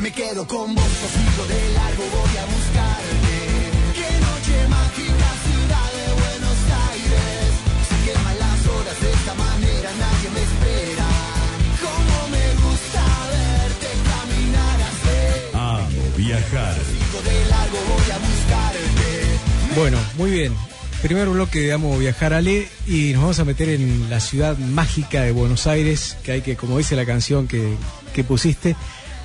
me quedo con vos, o sigo de largo, voy a buscarte. Qué noche mágica, ciudad de Buenos Aires. Se queman las horas de esta manera, nadie me espera. Cómo me gusta verte caminar así. Amo viajar. Sigo de largo, voy a buscarte. Bueno, muy bien. Primer bloque de Amo Viajar Ale y nos vamos a meter en la ciudad mágica de Buenos Aires, que hay que, como dice la canción que, que pusiste,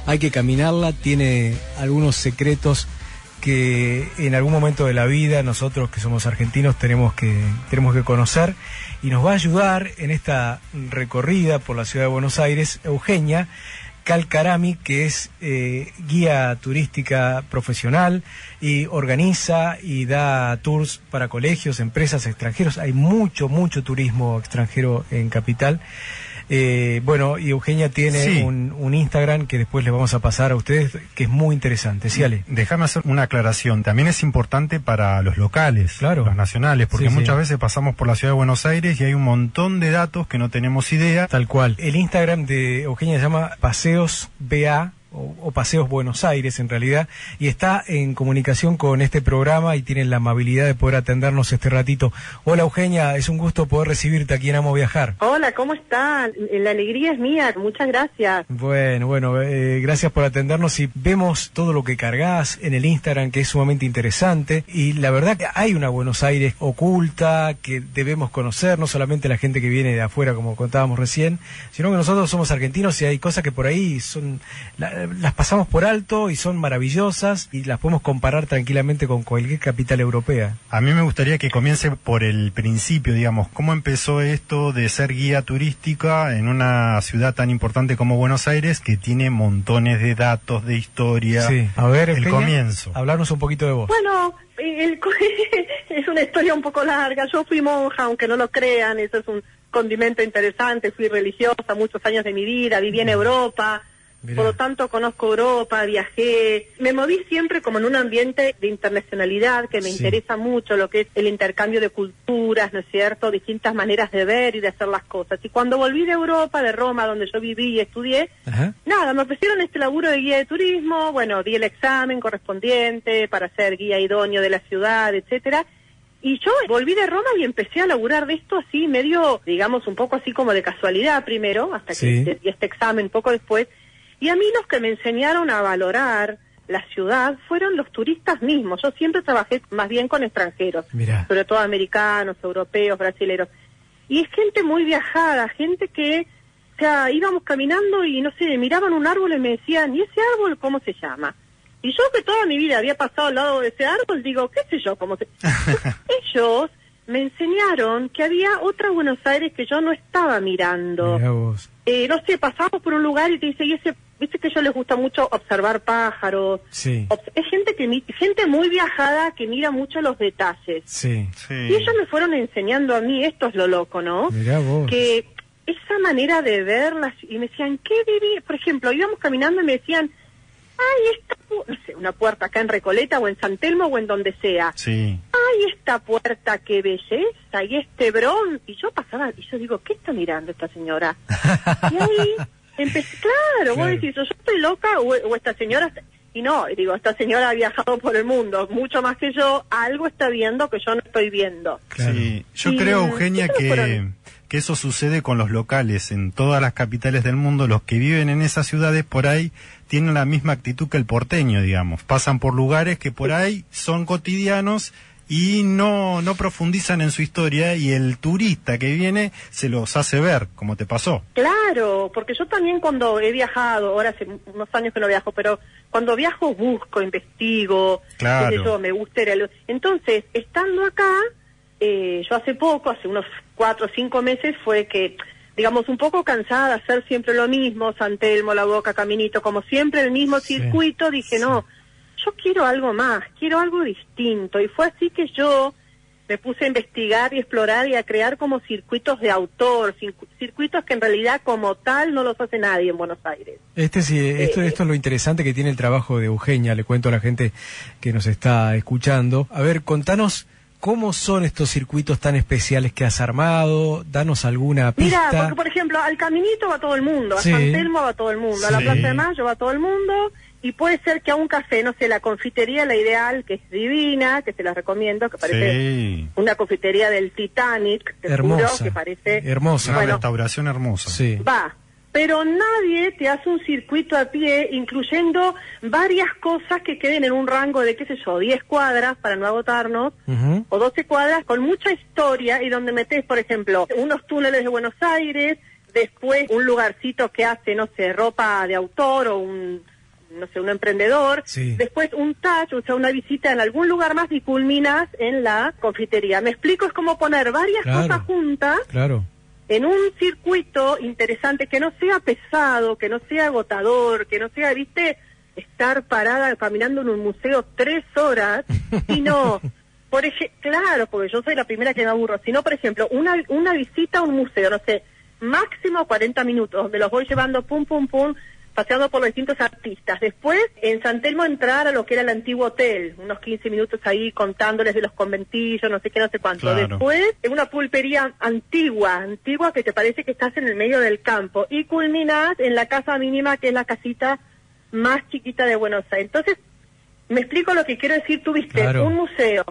hay que caminarla, tiene algunos secretos que en algún momento de la vida nosotros que somos argentinos tenemos que, tenemos que conocer y nos va a ayudar en esta recorrida por la ciudad de Buenos Aires Eugenia Calcarami, que es eh, guía turística profesional y organiza y da tours para colegios, empresas, extranjeros. Hay mucho, mucho turismo extranjero en Capital. Eh, bueno, y Eugenia tiene Sí. un, un Instagram que después le vamos a pasar a ustedes, que es muy interesante. Sí, Ale. Déjame hacer una aclaración. También es importante para los locales, Claro. los nacionales, porque Sí, sí. muchas veces pasamos por la ciudad de Buenos Aires y hay un montón de datos que no tenemos idea. Tal cual. El Instagram de Eugenia se llama Paseos BA o, o Paseos Buenos Aires en realidad y está en comunicación con este programa y tiene la amabilidad de poder atendernos este ratito. Hola Eugenia, es un gusto poder recibirte aquí en Amo Viajar. Hola, ¿cómo está? La alegría es mía, muchas gracias. Bueno, bueno, eh, gracias por atendernos y vemos todo lo que cargas en el Instagram que es sumamente interesante y la verdad que hay una Buenos Aires oculta que debemos conocer, no solamente la gente que viene de afuera como contábamos recién, sino que nosotros somos argentinos y hay cosas que por ahí son la- las pasamos por alto y son maravillosas y las podemos comparar tranquilamente con cualquier capital europea. A mí me gustaría que comience por el principio, digamos, cómo empezó esto de ser guía turística en una ciudad tan importante como Buenos Aires que tiene montones de datos, de historia. Sí. A ver, el comienzo. Hablarnos un poquito de vos. Bueno, el co- es una historia un poco larga. Yo fui monja, aunque no lo crean, eso es un condimento interesante. Fui religiosa muchos años de mi vida, viví en Europa. Mirá. Por lo tanto, conozco Europa, viajé. Me moví siempre como en un ambiente de internacionalidad que me Sí. interesa mucho, lo que es el intercambio de culturas, ¿no es cierto? Distintas maneras de ver y de hacer las cosas. Y cuando volví de Europa, de Roma, donde yo viví y estudié, Ajá. Nada, me ofrecieron este laburo de guía de turismo, bueno, di el examen correspondiente para ser guía idóneo de la ciudad, etcétera. Y yo volví de Roma y empecé a laburar de esto así, medio, digamos, un poco así como de casualidad primero, hasta que Sí. di este examen poco después. Y a mí los que me enseñaron a valorar la ciudad fueron los turistas mismos. Yo siempre trabajé más bien con extranjeros, Mirá. sobre todo americanos, europeos, brasileros. Y es gente muy viajada, gente que, o sea, íbamos caminando y no sé, miraban un árbol y me decían, ¿y ese árbol cómo se llama? Y yo que toda mi vida había pasado al lado de ese árbol, digo, ¿qué sé yo cómo se Ellos me enseñaron que había otra Buenos Aires que yo no estaba mirando. Eh, no sé, pasamos por un lugar y te dice, y ese, viste que a ellos les gusta mucho observar pájaros. Sí, Obs- Es gente que mi- gente muy viajada que mira mucho los detalles. sí. Sí. Y ellos me fueron enseñando a mí, esto es lo loco, ¿no? Mirá vos. Que esa manera de verlas, y me decían, ¿qué viví? Por ejemplo, íbamos caminando y me decían, ay, esta, pu- no sé, una puerta acá en Recoleta o en San Telmo o en donde sea. Sí. Ay, esta puerta, qué belleza, y este bronce. Y yo pasaba, y yo digo, ¿qué está mirando esta señora? Y ahí empecé, claro, vos Claro. decís, yo estoy loca o, o esta señora... está-". Y no, digo, esta señora ha viajado por el mundo mucho más que yo, algo está viendo que yo no estoy viendo. Claro. Sí, yo Y, creo, Eugenia, ¿qué te que, fueron? que eso sucede con los locales en todas las capitales del mundo. Los que viven en esas ciudades por ahí tienen la misma actitud que el porteño, digamos. Pasan por lugares que por ahí son cotidianos y no, no profundizan en su historia y el turista que viene se los hace ver, como te pasó. Claro, porque yo también cuando he viajado, ahora hace unos años que no viajo, pero cuando viajo busco, investigo, Claro. qué sé yo, me gusta ir a Entonces, estando acá, eh, yo hace poco, hace unos cuatro o cinco meses, fue que, digamos, un poco cansada de hacer siempre lo mismo, San Telmo, La Boca, Caminito, como siempre el mismo Sí, circuito, dije, sí. no, yo quiero algo más, quiero algo distinto. Y fue así que yo me puse a investigar y explorar y a crear como circuitos de autor, circu- circuitos que en realidad como tal no los hace nadie en Buenos Aires. Este sí, esto, Eh, esto es lo interesante que tiene el trabajo de Eugenia, le cuento a la gente que nos está escuchando. A ver, contanos cómo son estos circuitos tan especiales que has armado, danos alguna Mira, pista. porque por ejemplo, al Caminito va todo el mundo, a Sí. San Telmo va todo el mundo, a la. Plaza de Mayo va todo el mundo, y puede ser que a un café, no sé, la confitería La Ideal, que es divina, que se la recomiendo, que parece Sí. una confitería del Titanic, te Hermosa. juro que parece... Hermosa. Una Bueno, restauración hermosa. Sí. Va, pero nadie te hace un circuito a pie incluyendo varias cosas que queden en un rango de, qué sé yo, 10 cuadras para no agotarnos, o 12 cuadras con mucha historia y donde metes, por ejemplo, unos túneles de Buenos Aires, después un lugarcito que hace, no sé, ropa de autor o un, no sé, un emprendedor, Sí. después un touch, o sea, una visita en algún lugar más y culminas en la confitería. Me explico, es como poner varias Claro. cosas juntas Claro. en un circuito interesante que no sea pesado, que no sea agotador, que no sea, viste, estar parada caminando en un museo tres horas, sino, por ejemplo, claro, porque yo soy la primera que me aburro, sino, por ejemplo, una, una visita a un museo, no sé, máximo 40 minutos, donde los voy llevando pum, pum, pum, paseando por los distintos artistas. Después, en San Telmo entrar a lo que era el antiguo hotel, unos 15 minutos ahí contándoles de los conventillos, no sé qué, no sé cuánto. Claro. Después, en una pulpería antigua, antigua que te parece que estás en el medio del campo. Y culminás en la casa mínima, que es la casita más chiquita de Buenos Aires. Entonces, me explico lo que quiero decir. Tuviste Claro. un museo,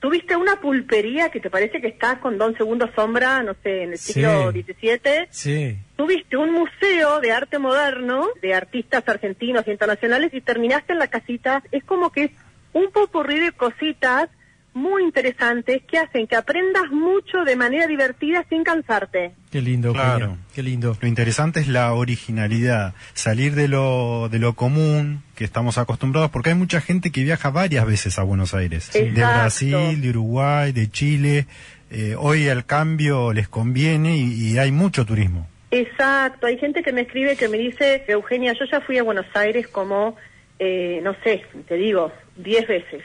tuviste una pulpería que te parece que estás con Don Segundo Sombra, no sé, en el Sí. siglo XVII. Sí. Tuviste un museo de arte moderno, de artistas argentinos e internacionales, y terminaste en la casita. Es como que es un popurrí de cositas muy interesantes que hacen que aprendas mucho de manera divertida sin cansarte. Qué lindo, Claro. Qué lindo. Lo interesante es la originalidad, salir de lo, de lo común que estamos acostumbrados, porque hay mucha gente que viaja varias veces a Buenos Aires, de Exacto. Brasil, de Uruguay, de Chile. Eh, hoy el cambio les conviene y, y hay mucho turismo. Exacto, hay gente que me escribe que me dice, Eugenia, yo ya fui a Buenos Aires como, eh, no sé, te digo, diez veces.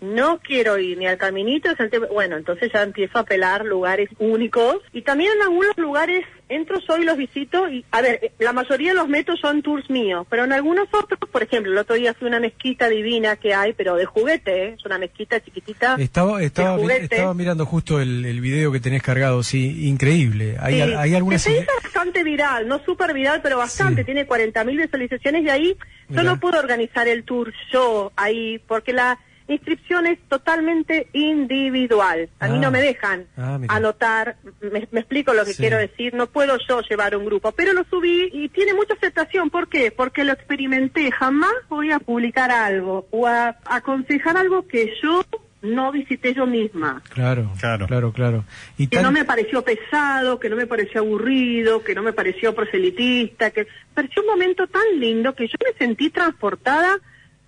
No quiero ir ni al caminito. Bueno, entonces ya empiezo a apelar lugares únicos. Y también en algunos lugares entro yo y los visito. Y, a ver, eh, la mayoría de los métodos son tours míos, pero en algunos otros, por ejemplo, el otro día fui a una mezquita divina que hay, pero de juguete, ¿eh? es una mezquita chiquitita. Estaba, estaba, de juguete. estaba mirando justo el, el video que tenés cargado, sí, increíble. Hay, Sí, hay algunas... se hizo bastante viral, no súper viral, pero bastante. Sí. Tiene 40.000 visualizaciones y ahí Mirá. yo no puedo organizar el tour yo ahí, porque la inscripción es totalmente individual. A mí Ah. no me dejan Ah, anotar, me, me explico lo que Sí. quiero decir, no puedo yo llevar un grupo, pero lo subí y tiene mucha aceptación. ¿Por qué? Porque lo experimenté. Jamás voy a publicar algo o a aconsejar algo que yo no visité yo misma Claro, Claro. claro, claro. Y que tan- no me pareció pesado, que no me pareció aburrido, que no me pareció proselitista, que pareció un momento tan lindo que yo me sentí transportada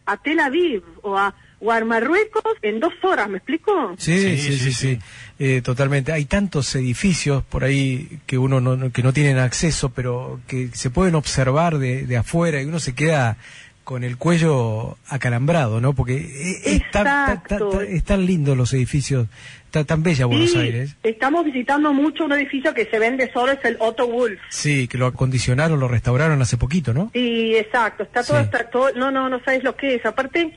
a Tel Aviv o a, o a Marruecos en dos horas, ¿me explico? Sí, sí, Sí, sí, sí, sí, Eh, totalmente. Hay tantos edificios por ahí que uno no, no- que no tienen acceso, pero que se pueden observar de, de afuera y uno se queda con el cuello acalambrado, ¿no? Porque es, es tan, tan- tan- Exacto. tan- es tan lindo los edificios, está tan bella Buenos Sí, Aires. estamos visitando mucho un edificio que se vende solo, es el Otto Wolf. Sí, que lo acondicionaron, lo restauraron hace poquito, ¿no? Sí, exacto, está todo, Sí. está todo, no, no, no sabes lo que es. Aparte,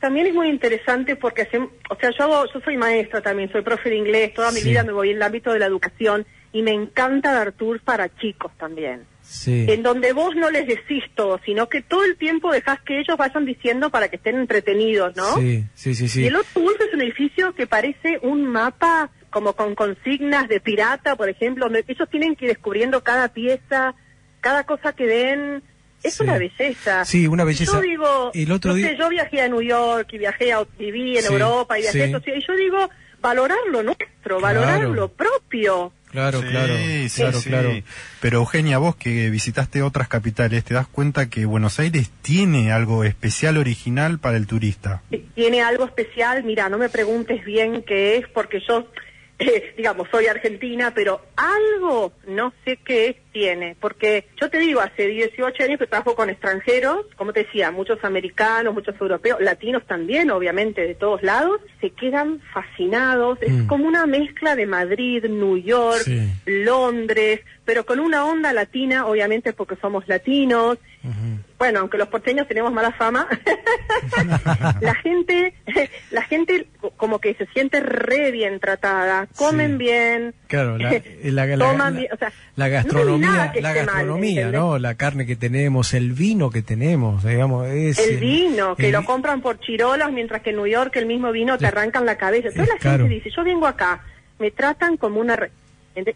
también es muy interesante porque, hacem- o sea, yo, hago- yo soy maestra también, soy profe de inglés, toda mi Sí. vida me voy en el ámbito de la educación y me encanta dar tours para chicos también. Sí. En donde vos no les decís todo, sino que todo el tiempo dejás que ellos vayan diciendo para que estén entretenidos, ¿no? Sí, sí, sí, sí. Y el otro es un edificio que parece un mapa como con consignas de pirata, por ejemplo, ellos tienen que ir descubriendo cada pieza, cada cosa que ven. Es Sí. una belleza. Sí, una belleza. Yo digo, El otro no día- sé, yo viajé a New York y viajé a viví en Sí, Europa y viajé sí. a estos- y yo digo, valorar lo nuestro, valorar Claro. lo propio. Claro, Sí, claro, sí, claro, sí. claro. Pero Eugenia, vos que visitaste otras capitales, ¿te das cuenta que Buenos Aires tiene algo especial, original para el turista? tiene algo especial, mira, no me preguntes bien qué es, porque yo, eh, digamos, soy argentina, pero algo, no sé qué es, tiene, porque yo te digo, hace 18 años que trabajo con extranjeros, como te decía, muchos americanos, muchos europeos, latinos también, obviamente, de todos lados, se quedan fascinados, Mm. es como una mezcla de Madrid, New York, Sí. Londres, pero con una onda latina, obviamente porque somos latinos, Bueno, aunque los porteños tenemos mala fama, la gente, la gente como que se siente re bien tratada, comen Sí. bien, Claro, la, la, la- toman bien, o sea, la gastronomía, la mal, gastronomía. ¿no? La carne que tenemos, el vino que tenemos, digamos, es El vino, que el lo compran por chirolas, mientras que en New York el mismo vino te arrancan la cabeza. Entonces la caro. gente dice, yo vengo acá, me tratan como una... re-".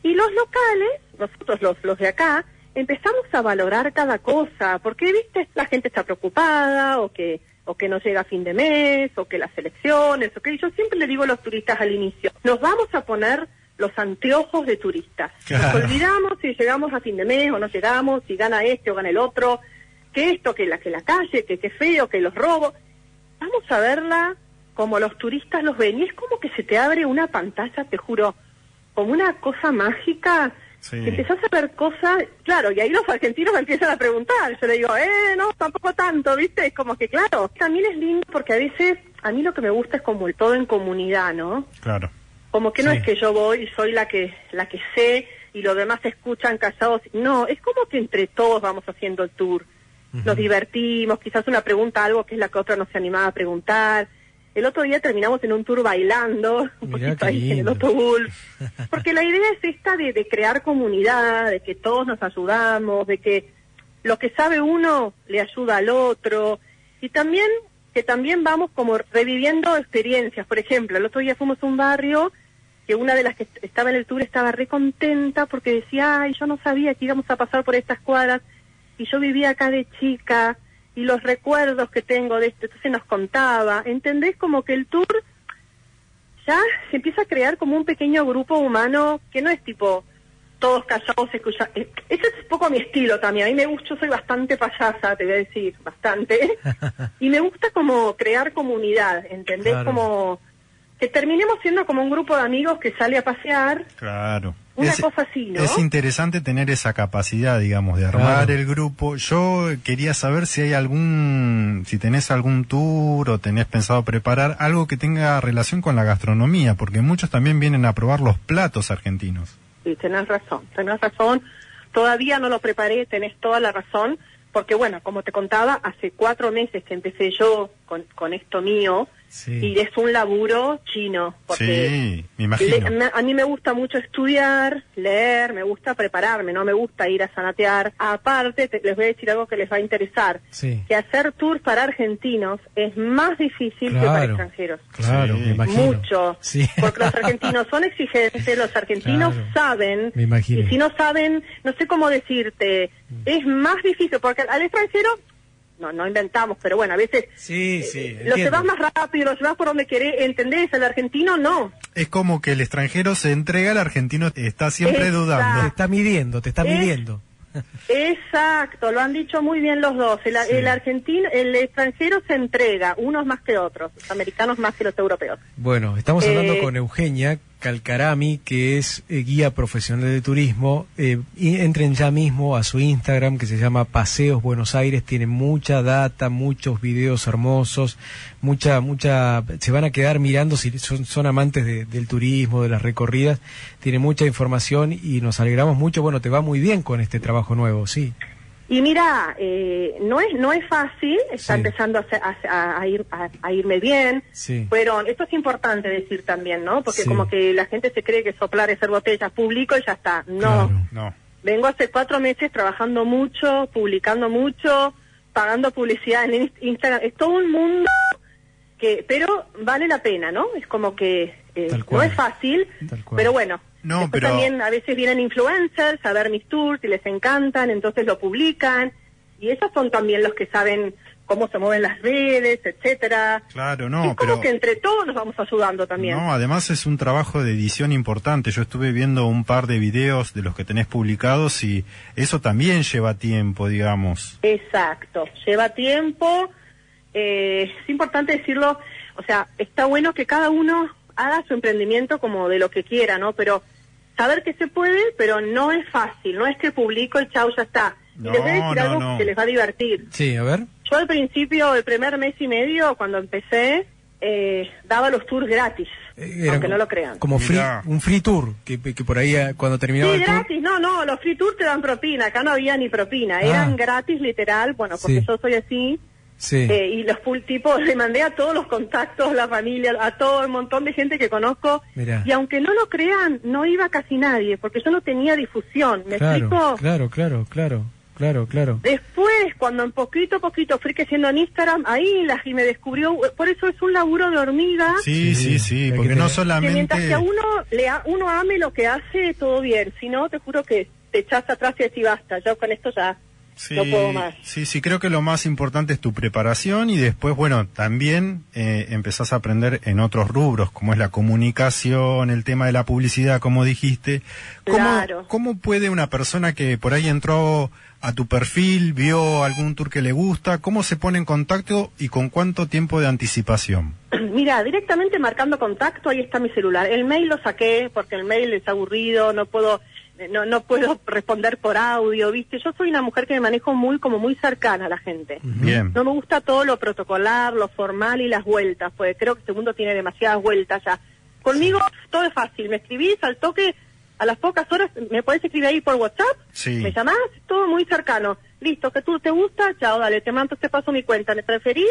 Y los locales, nosotros los, los de acá, empezamos a valorar cada cosa, porque, viste, la gente está preocupada, o que o que no llega a fin de mes, o que las elecciones, o que yo siempre le digo a los turistas al inicio, nos vamos a poner los anteojos de turistas. Claro. Nos olvidamos si llegamos a fin de mes o no llegamos, si gana este o gana el otro, que esto, que la, que la calle, que qué feo, que los robos. Vamos a verla como los turistas los ven. Y es como que se te abre una pantalla, te juro, como una cosa mágica. Sí. Empezás a ver cosas, claro, y ahí los argentinos me empiezan a preguntar. Yo le digo, eh, no, tampoco tanto, ¿viste? Es como que, claro, también es lindo porque a veces, a mí lo que me gusta es como el todo en comunidad, ¿no? Claro. Como que no Sí. es que yo voy y soy la que la que sé y los demás se escuchan callados. No, es como que entre todos vamos haciendo el tour. Nos divertimos, quizás una pregunta algo que es la que otra no se animaba a preguntar. El otro día terminamos en un tour bailando, un poquito ahí en el lindo. autobús. Porque la idea es esta de, de crear comunidad, de que todos nos ayudamos, de que lo que sabe uno le ayuda al otro. Y también que también vamos como reviviendo experiencias. Por ejemplo, el otro día fuimos a un barrio que una de las que estaba en el tour estaba re contenta porque decía, ay, yo no sabía que íbamos a pasar por estas cuadras y yo vivía acá de chica y los recuerdos que tengo de esto, entonces nos contaba, ¿entendés? Como que el tour ya se empieza a crear como un pequeño grupo humano que no es tipo todos callados escuchando. Ese es un poco mi estilo también. A mí me gusta, yo soy bastante payasa, te voy a decir, bastante. y me gusta como crear comunidad, ¿entendés? Claro. Como que terminemos siendo como un grupo de amigos que sale a pasear. Claro. Una es, cosa así, ¿no? Es interesante tener esa capacidad, digamos, de armar Claro. el grupo. Yo quería saber si hay algún, si tenés algún tour o tenés pensado preparar algo que tenga relación con la gastronomía, porque muchos también vienen a probar los platos argentinos. Sí, tenés razón, tenés razón. Todavía no lo preparé, tenés toda la razón, porque bueno, como te contaba, hace cuatro meses que empecé yo con, con esto mío Sí. y es un laburo chino, porque Sí, me imagino. le- me- a mí me gusta mucho estudiar, leer, me gusta prepararme, no me gusta ir a sanatear. Aparte, te- les voy a decir algo que les va a interesar, Sí. que hacer tours para argentinos es más difícil que para extranjeros. Claro, Sí. me imagino. Mucho. Sí. Porque los argentinos son exigentes, los argentinos Claro. saben. Me imagino. Y si no saben, no sé cómo decirte, es más difícil, porque al extranjero, no, no inventamos, pero bueno, a veces Sí, sí. lo entiendo. llevas más rápido, lo llevas por donde querés, ¿entendés? El argentino no. Es como que el extranjero se entrega, el argentino está siempre Exacto. Te dudando. está midiendo, te está Es- midiendo. Exacto, lo han dicho muy bien los dos. El, Sí. el argentino, el extranjero se entrega, unos más que otros, los americanos más que los europeos. Bueno, estamos hablando Eh, con Eugenia Calcarami, que es eh, guía profesional de turismo. Eh, y entren ya mismo a su Instagram, que se llama Paseos Buenos Aires. Tiene mucha data, muchos videos hermosos, mucha, mucha. Se van a quedar mirando si son, son amantes de- del turismo, de las recorridas. Tiene mucha información y nos alegramos mucho. Bueno, te va muy bien con este trabajo nuevo, sí. Y mira, eh, no es no es fácil, está Sí. empezando a, se- a- a- ir, a, a irme bien. Sí. Fueron, esto es importante decir también, ¿no? Porque Sí. como que la gente se cree que soplar es ser botellas público y ya está. No, Claro. No. vengo hace cuatro meses trabajando mucho, publicando mucho, pagando publicidad en Inst- Instagram. Es todo un mundo que, pero vale la pena, ¿no? Es como que eh, no es fácil, pero bueno. No, Después pero- también a veces vienen influencers a ver mis tours y les encantan, entonces lo publican. Y esos son también los que saben cómo se mueven las redes, etcétera. Claro, es no, como pero... que entre todos nos vamos ayudando también. No, además es un trabajo de edición importante. Yo estuve viendo un par de videos de los que tenés publicados y eso también lleva tiempo, digamos. Exacto, lleva tiempo. eh, es importante decirlo, o sea, está bueno que cada uno haga su emprendimiento como de lo que quiera, ¿no? Pero saber que se puede, pero no es fácil, no es que publico el chau ya está. Y les voy a No, decir no, algo no. que les va a divertir. Sí, a ver. Yo al principio, el primer mes y medio, cuando empecé, eh, daba los tours gratis, Eh, era aunque no lo crean. Como free, un free tour, que, que por ahí eh, cuando terminaba Sí, el tour... gratis, no, no, los free tours te dan propina, acá no había ni propina, eran Ah. gratis literal, bueno, porque Sí. yo soy así, Sí. eh, y los full tipos le mandé a todos los contactos, la familia, a todo un montón de gente que conozco, Mirá. y aunque no lo crean, no iba casi nadie, porque yo no tenía difusión, ¿me claro, explico? claro, claro, claro, claro, claro. Después, cuando en poquito a poquito fui creciendo en Instagram, ahí la y me descubrió, por eso es un laburo de hormiga, Sí, Sí, sí, sí, hay que porque no tener- que mientras solamente... que a uno, le a- uno ame lo que hace, todo bien, si no, te juro que te echas atrás y decís basta, yo con esto ya Sí, no puedo más. sí, sí, creo que lo más importante es tu preparación y después, bueno, también eh, empezás a aprender en otros rubros, como es la comunicación, el tema de la publicidad, como dijiste. ¿Cómo, Claro. ¿Cómo puede una persona que por ahí entró a tu perfil, vio algún tour que le gusta, cómo se pone en contacto y con cuánto tiempo de anticipación? Mira, directamente marcando contacto, ahí está mi celular. El mail lo saqué porque el mail es aburrido, no puedo no, no puedo responder por audio, ¿viste? Yo soy una mujer que me manejo muy como muy cercana a la gente. Bien. No me gusta todo lo protocolar, lo formal y las vueltas, porque creo que este mundo tiene demasiadas vueltas ya. Conmigo todo es fácil, me escribís al toque, a las pocas horas me podés escribir ahí por WhatsApp, Sí. me llamás, todo muy cercano. Listo, que tú te gusta, chao, dale, te mando, te paso mi cuenta, ¿me preferís?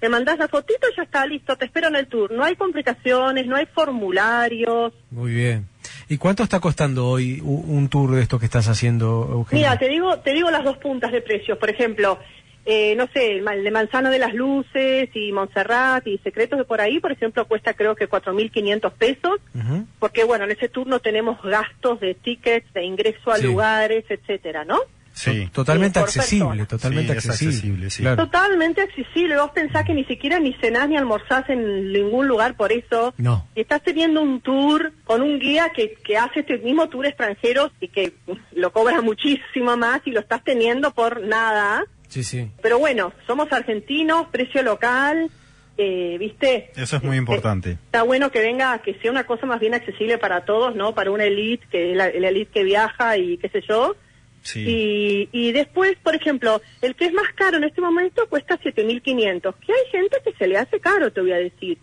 Me mandás la fotito y ya está, listo, te espero en el tour. No hay complicaciones, no hay formularios. Muy bien. ¿Y cuánto está costando hoy un tour de esto que estás haciendo, Eugenia? Mira, te digo, te digo las dos puntas de precios. Por ejemplo, eh, no sé, el de Manzano de las Luces y Montserrat y Secretos de por ahí, por ejemplo, cuesta creo que 4.500 pesos. Ujú. Porque, bueno, en ese tour no tenemos gastos de tickets, de ingreso a Sí. lugares, etcétera, ¿no? Sí. Totalmente Sí, accesible, persona. totalmente Sí, accesible. accesible, sí. Claro. Totalmente accesible. Vos pensás que ni siquiera ni cenás ni almorzás en ningún lugar por eso. No. Y estás teniendo un tour con un guía que, que hace este mismo tour extranjero y que lo cobra muchísimo más y lo estás teniendo por nada. Sí, sí. Pero bueno, somos argentinos, precio local, eh, ¿viste? Eso es muy Eh, importante. Está bueno que venga, que sea una cosa más bien accesible para todos, ¿no? Para una elite, que es la, la elite que viaja y qué sé yo. Sí. Y, y después, por ejemplo, el que es más caro en este momento cuesta 7.500, que hay gente que se le hace caro, te voy a decir.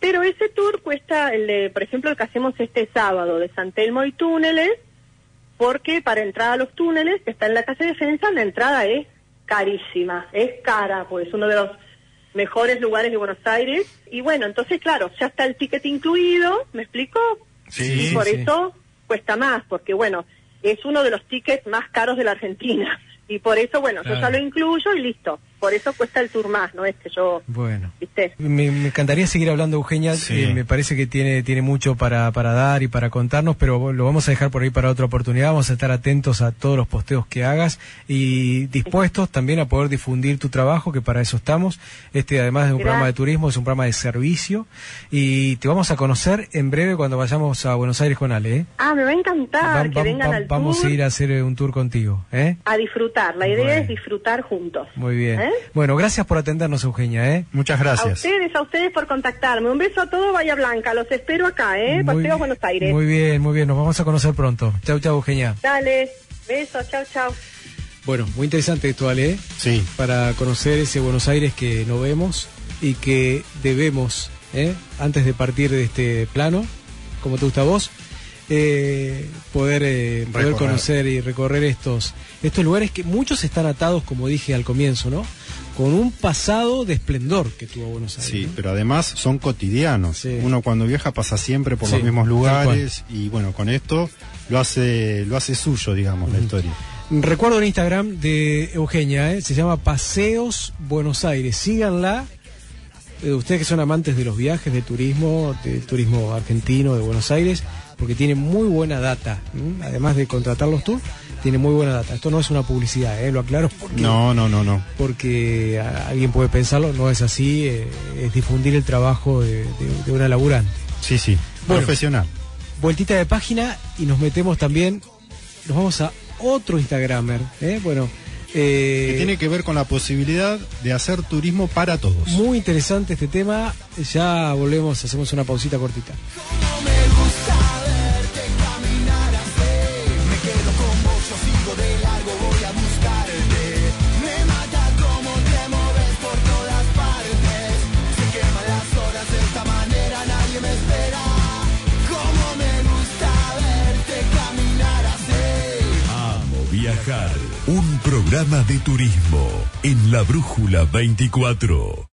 Pero ese tour cuesta, el de, por ejemplo, el que hacemos este sábado de San Telmo y túneles, porque para entrar a los túneles, que está en la calle de defensa, la entrada es carísima, es cara, pues es uno de los mejores lugares de Buenos Aires. Y bueno, entonces, claro, ya está el ticket incluido, ¿me explico? Sí, y por sí. eso cuesta más, porque bueno, es uno de los tickets más caros de la Argentina. Y por eso, bueno, yo ya lo incluyo y listo. Por eso cuesta el tour más, no es que yo, Bueno. ¿viste? Me, me encantaría seguir hablando, Eugenia. Sí. Eh, me parece que tiene, tiene mucho para, para dar y para contarnos, pero lo vamos a dejar por ahí para otra oportunidad. Vamos a estar atentos a todos los posteos que hagas y dispuestos también a poder difundir tu trabajo, que para eso estamos. Este, además de un Gracias. programa de turismo, es un programa de servicio. Y te vamos a conocer en breve cuando vayamos a Buenos Aires con Ale. ¿eh? Ah, me va a encantar Va- que va- vengan va- al vamos tour a ir a hacer eh, un tour contigo. ¿eh? a disfrutar. La idea Bueno. es disfrutar juntos. Muy bien. ¿Eh? Bueno, gracias por atendernos, Eugenia. ¿eh? Muchas A gracias. ustedes, a ustedes por contactarme. Un beso a todos, Bahía Blanca. Los espero acá, ¿eh? Muy- Paseo Buenos Aires. Muy bien, muy bien. Nos vamos a conocer pronto. Chau, chau, Eugenia. Dale, besos, chao, chao. Bueno, muy interesante esto, Ale, ¿eh? Sí. para conocer ese Buenos Aires que no vemos y que debemos, ¿eh? antes de partir de este plano, como te gusta a vos, eh, poder, eh, poder conocer y recorrer estos, estos lugares que muchos están atados, como dije al comienzo, ¿no? Con un pasado de esplendor que tuvo Buenos Aires. Sí, ¿no? pero además son cotidianos. Sí. Uno cuando viaja pasa siempre por Sí, los mismos lugares y bueno, con esto lo hace lo hace suyo, digamos, la historia. Recuerdo el Instagram de Eugenia, ¿eh? se llama Paseos Buenos Aires. Síganla. Eh, ustedes que son amantes de los viajes, de turismo, del turismo argentino, de Buenos Aires, porque tiene muy buena data. Además de contratarlos tú, tiene muy buena data. Esto no es una publicidad, ¿eh? lo aclaro porque, No, no, no, no. porque alguien puede pensarlo, no es así, eh, es difundir el trabajo de, de- de una laburante. Sí, sí. Bueno. Profesional. Vueltita de página y nos metemos también, nos vamos a otro Instagramer, ¿eh? bueno. eh, Que tiene que ver con la posibilidad de hacer turismo para todos. Muy interesante este tema. Ya volvemos, hacemos una pausita cortita. De Turismo en la Brújula 24.